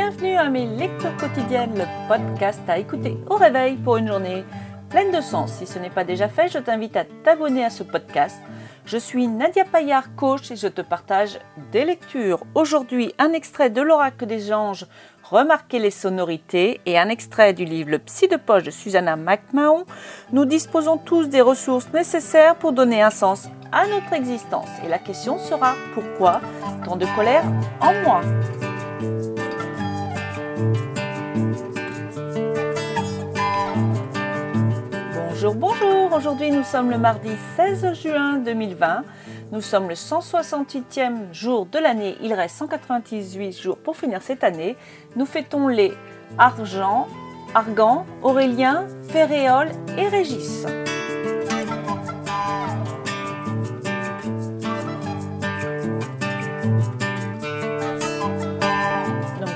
Bienvenue à mes lectures quotidiennes, le podcast à écouter au réveil pour une journée pleine de sens. Si ce n'est pas déjà fait, je t'invite à t'abonner à ce podcast. Je suis Nadia Payard, coach, et je te partage des lectures. Aujourd'hui, un extrait de l'Oracle des Anges, Remarquez les sonorités, et un extrait du livre Le Psy de poche de Susanna McMahon. Nous disposons tous des ressources nécessaires pour donner un sens à notre existence. Et la question sera pourquoi tant de colère en moi? Bonjour, bonjour. Aujourd'hui, nous sommes le mardi 16 juin 2020. Nous sommes le 168e jour de l'année. Il reste 198 jours pour finir cette année. Nous fêtons les Argent, Argan, Aurélien, Ferréol et Régis.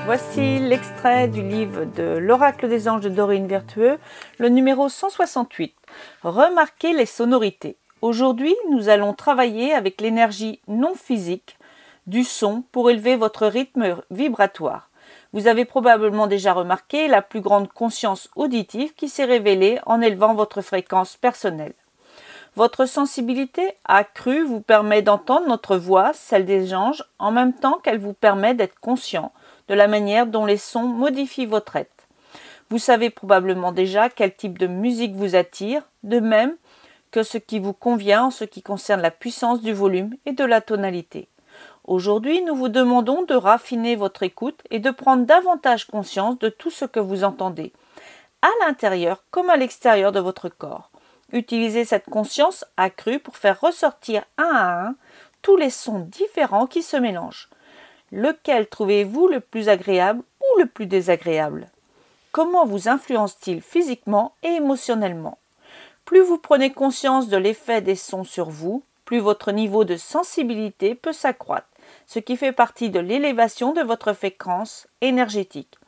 Voici l'extrait du livre de L'Oracle des anges de Dorine Vertueux, le numéro 168. Remarquez les sonorités. Aujourd'hui, nous allons travailler avec l'énergie non physique du son pour élever votre rythme vibratoire. Vous avez probablement déjà remarqué la plus grande conscience auditive qui s'est révélée en élevant votre fréquence personnelle. Votre sensibilité accrue vous permet d'entendre notre voix, celle des anges, en même temps qu'elle vous permet d'être conscient de la manière dont les sons modifient votre être. Vous savez probablement déjà quel type de musique vous attire, de même que ce qui vous convient en ce qui concerne la puissance du volume et de la tonalité. Aujourd'hui, nous vous demandons de raffiner votre écoute et de prendre davantage conscience de tout ce que vous entendez, à l'intérieur comme à l'extérieur de votre corps. Utilisez cette conscience accrue pour faire ressortir un à un tous les sons différents qui se mélangent. Lequel trouvez-vous le plus agréable ou le plus désagréable? Comment vous influence-t-il physiquement et émotionnellement? Plus vous prenez conscience de l'effet des sons sur vous, plus votre niveau de sensibilité peut s'accroître, ce qui fait partie de l'élévation de votre fréquence énergétique.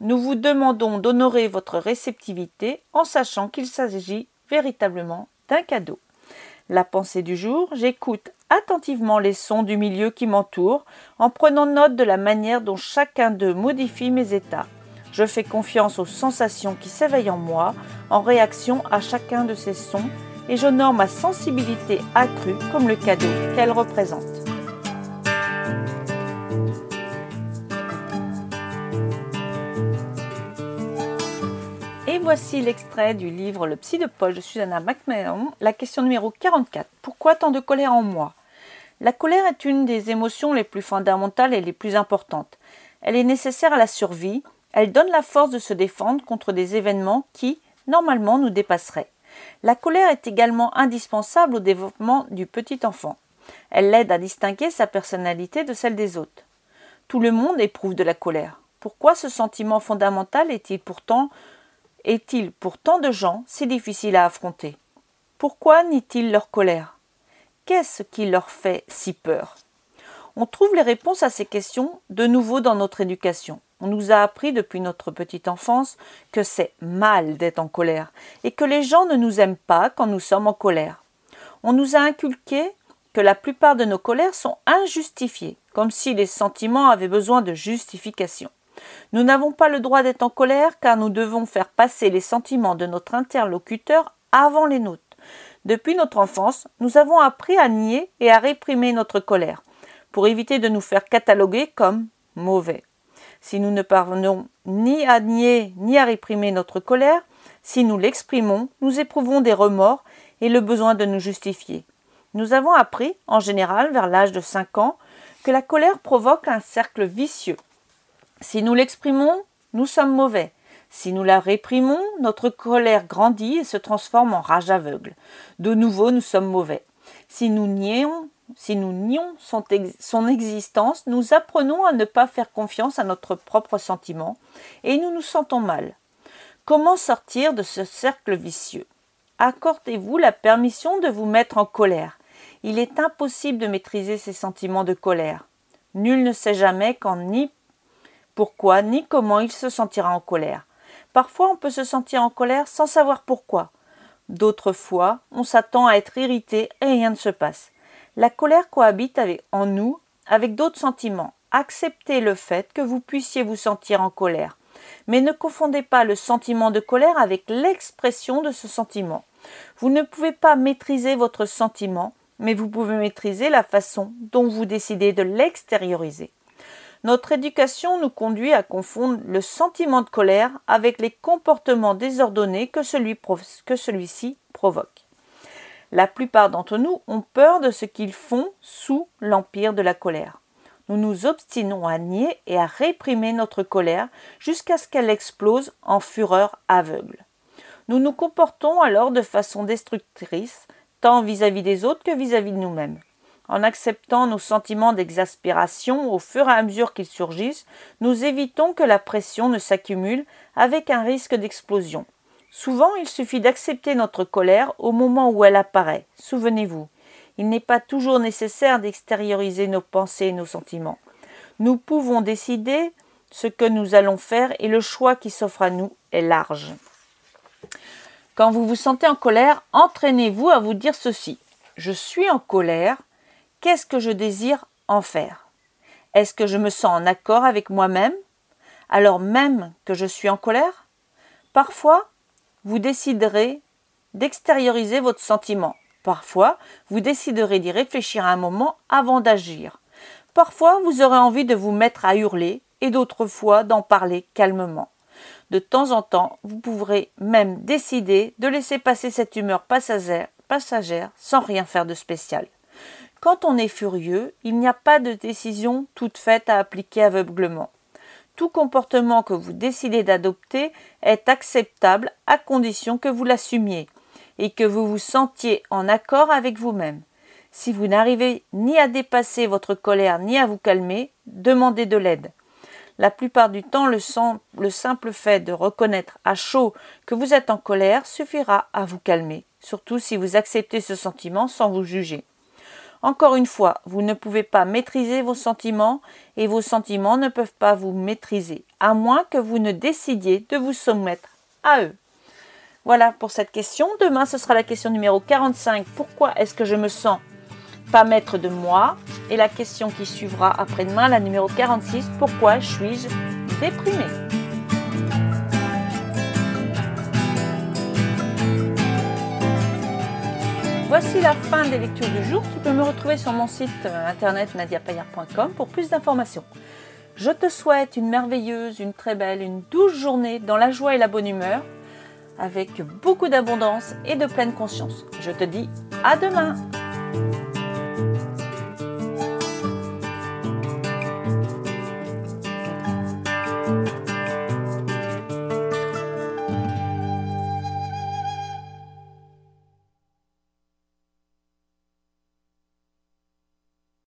Nous vous demandons d'honorer votre réceptivité en sachant qu'il s'agit véritablement d'un cadeau. La pensée du jour, j'écoute attentivement les sons du milieu qui m'entoure en prenant note de la manière dont chacun d'eux modifie mes états. Je fais confiance aux sensations qui s'éveillent en moi en réaction à chacun de ces sons et j'honore ma sensibilité accrue comme le cadeau qu'elle représente. Et voici l'extrait du livre Le psy de poche de Susanna McMahon, la question numéro 44. Pourquoi tant de colère en moi? La colère est une des émotions les plus fondamentales et les plus importantes. Elle est nécessaire à la survie, elle donne la force de se défendre contre des événements qui, normalement, nous dépasseraient. La colère est également indispensable au développement du petit enfant. Elle l'aide à distinguer sa personnalité de celle des autres. Tout le monde éprouve de la colère. Pourquoi ce sentiment fondamental est-il pourtant est-il pour tant de gens si difficile à affronter? Pourquoi nient-ils leur colère? Qu'est-ce qui leur fait si peur? On trouve les réponses à ces questions de nouveau dans notre éducation. On nous a appris depuis notre petite enfance que c'est mal d'être en colère et que les gens ne nous aiment pas quand nous sommes en colère. On nous a inculqué que la plupart de nos colères sont injustifiées, comme si les sentiments avaient besoin de justification. Nous n'avons pas le droit d'être en colère car nous devons faire passer les sentiments de notre interlocuteur avant les nôtres. Depuis notre enfance, nous avons appris à nier et à réprimer notre colère pour éviter de nous faire cataloguer comme mauvais. Si nous ne parvenons ni à nier ni à réprimer notre colère, si nous l'exprimons, nous éprouvons des remords et le besoin de nous justifier. Nous avons appris, en général vers l'âge de 5 ans, que la colère provoque un cercle vicieux si nous l'exprimons, nous sommes mauvais. Si nous la réprimons, notre colère grandit et se transforme en rage aveugle. De nouveau, nous sommes mauvais. Si nous nions, son, existence, nous apprenons à ne pas faire confiance à notre propre sentiment et nous nous sentons mal. Comment sortir de ce cercle vicieux? Accordez-vous la permission de vous mettre en colère. Il est impossible de maîtriser ces sentiments de colère. Nul ne sait jamais quand ni pourquoi ni comment il se sentira en colère. Parfois on peut se sentir en colère sans savoir pourquoi. D'autres fois, on s'attend à être irrité et rien ne se passe. La colère cohabite en nous avec d'autres sentiments. acceptez le fait que vous puissiez vous sentir en colère. Mais ne confondez pas le sentiment de colère avec l'expression de ce sentiment. Vous ne pouvez pas maîtriser votre sentiment, mais vous pouvez maîtriser la façon dont vous décidez de l'extérioriser. Notre éducation nous conduit à confondre le sentiment de colère avec les comportements désordonnés que, celui, que celui-ci provoque. La plupart d'entre nous ont peur de ce qu'ils font sous l'empire de la colère. Nous nous obstinons à nier et à réprimer notre colère jusqu'à ce qu'elle explose en fureur aveugle. Nous nous comportons alors de façon destructrice, tant vis-à-vis des autres que vis-à-vis de nous-mêmes. En acceptant nos sentiments d'exaspération au fur et à mesure qu'ils surgissent, nous évitons que la pression ne s'accumule avec un risque d'explosion. Souvent, il suffit d'accepter notre colère au moment où elle apparaît. Souvenez-vous, il n'est pas toujours nécessaire d'extérioriser nos pensées et nos sentiments. Nous pouvons décider ce que nous allons faire et le choix qui s'offre à nous est large. Quand vous vous sentez en colère, entraînez-vous à vous dire ceci. Je suis en colère, Qu'est-ce que je désire en faire? Est-ce que je me sens en accord avec moi-même? Alors même que je suis en colère? Parfois, vous déciderez d'extérioriser votre sentiment. Parfois, vous déciderez d'y réfléchir un moment avant d'agir. Parfois, vous aurez envie de vous mettre à hurler et d'autres fois d'en parler calmement. De temps en temps, vous pourrez même décider de laisser passer cette humeur passagère, sans rien faire de spécial. Quand on est furieux, il n'y a pas de décision toute faite à appliquer aveuglement. Tout comportement que vous décidez d'adopter est acceptable à condition que vous l'assumiez et que vous vous sentiez en accord avec vous-même. Si vous n'arrivez ni à dépasser votre colère ni à vous calmer, demandez de l'aide. La plupart du temps, le, le, simple fait de reconnaître à chaud que vous êtes en colère suffira à vous calmer, surtout si vous acceptez ce sentiment sans vous juger. Encore une fois, vous ne pouvez pas maîtriser vos sentiments et vos sentiments ne peuvent pas vous maîtriser, à moins que vous ne décidiez de vous soumettre à eux. Voilà pour cette question. Demain, ce sera la question numéro 45. Pourquoi est-ce que je me sens pas maître de moi? Et la question qui suivra après-demain, la numéro 46. Pourquoi suis-je déprimé Voici la fin des lectures du jour. Tu peux me retrouver sur mon site euh, internet nadiapayard.com pour plus d'informations. Je te souhaite une merveilleuse, une très belle, une douce journée dans la joie et la bonne humeur, avec beaucoup d'abondance et de pleine conscience. Je te dis à demain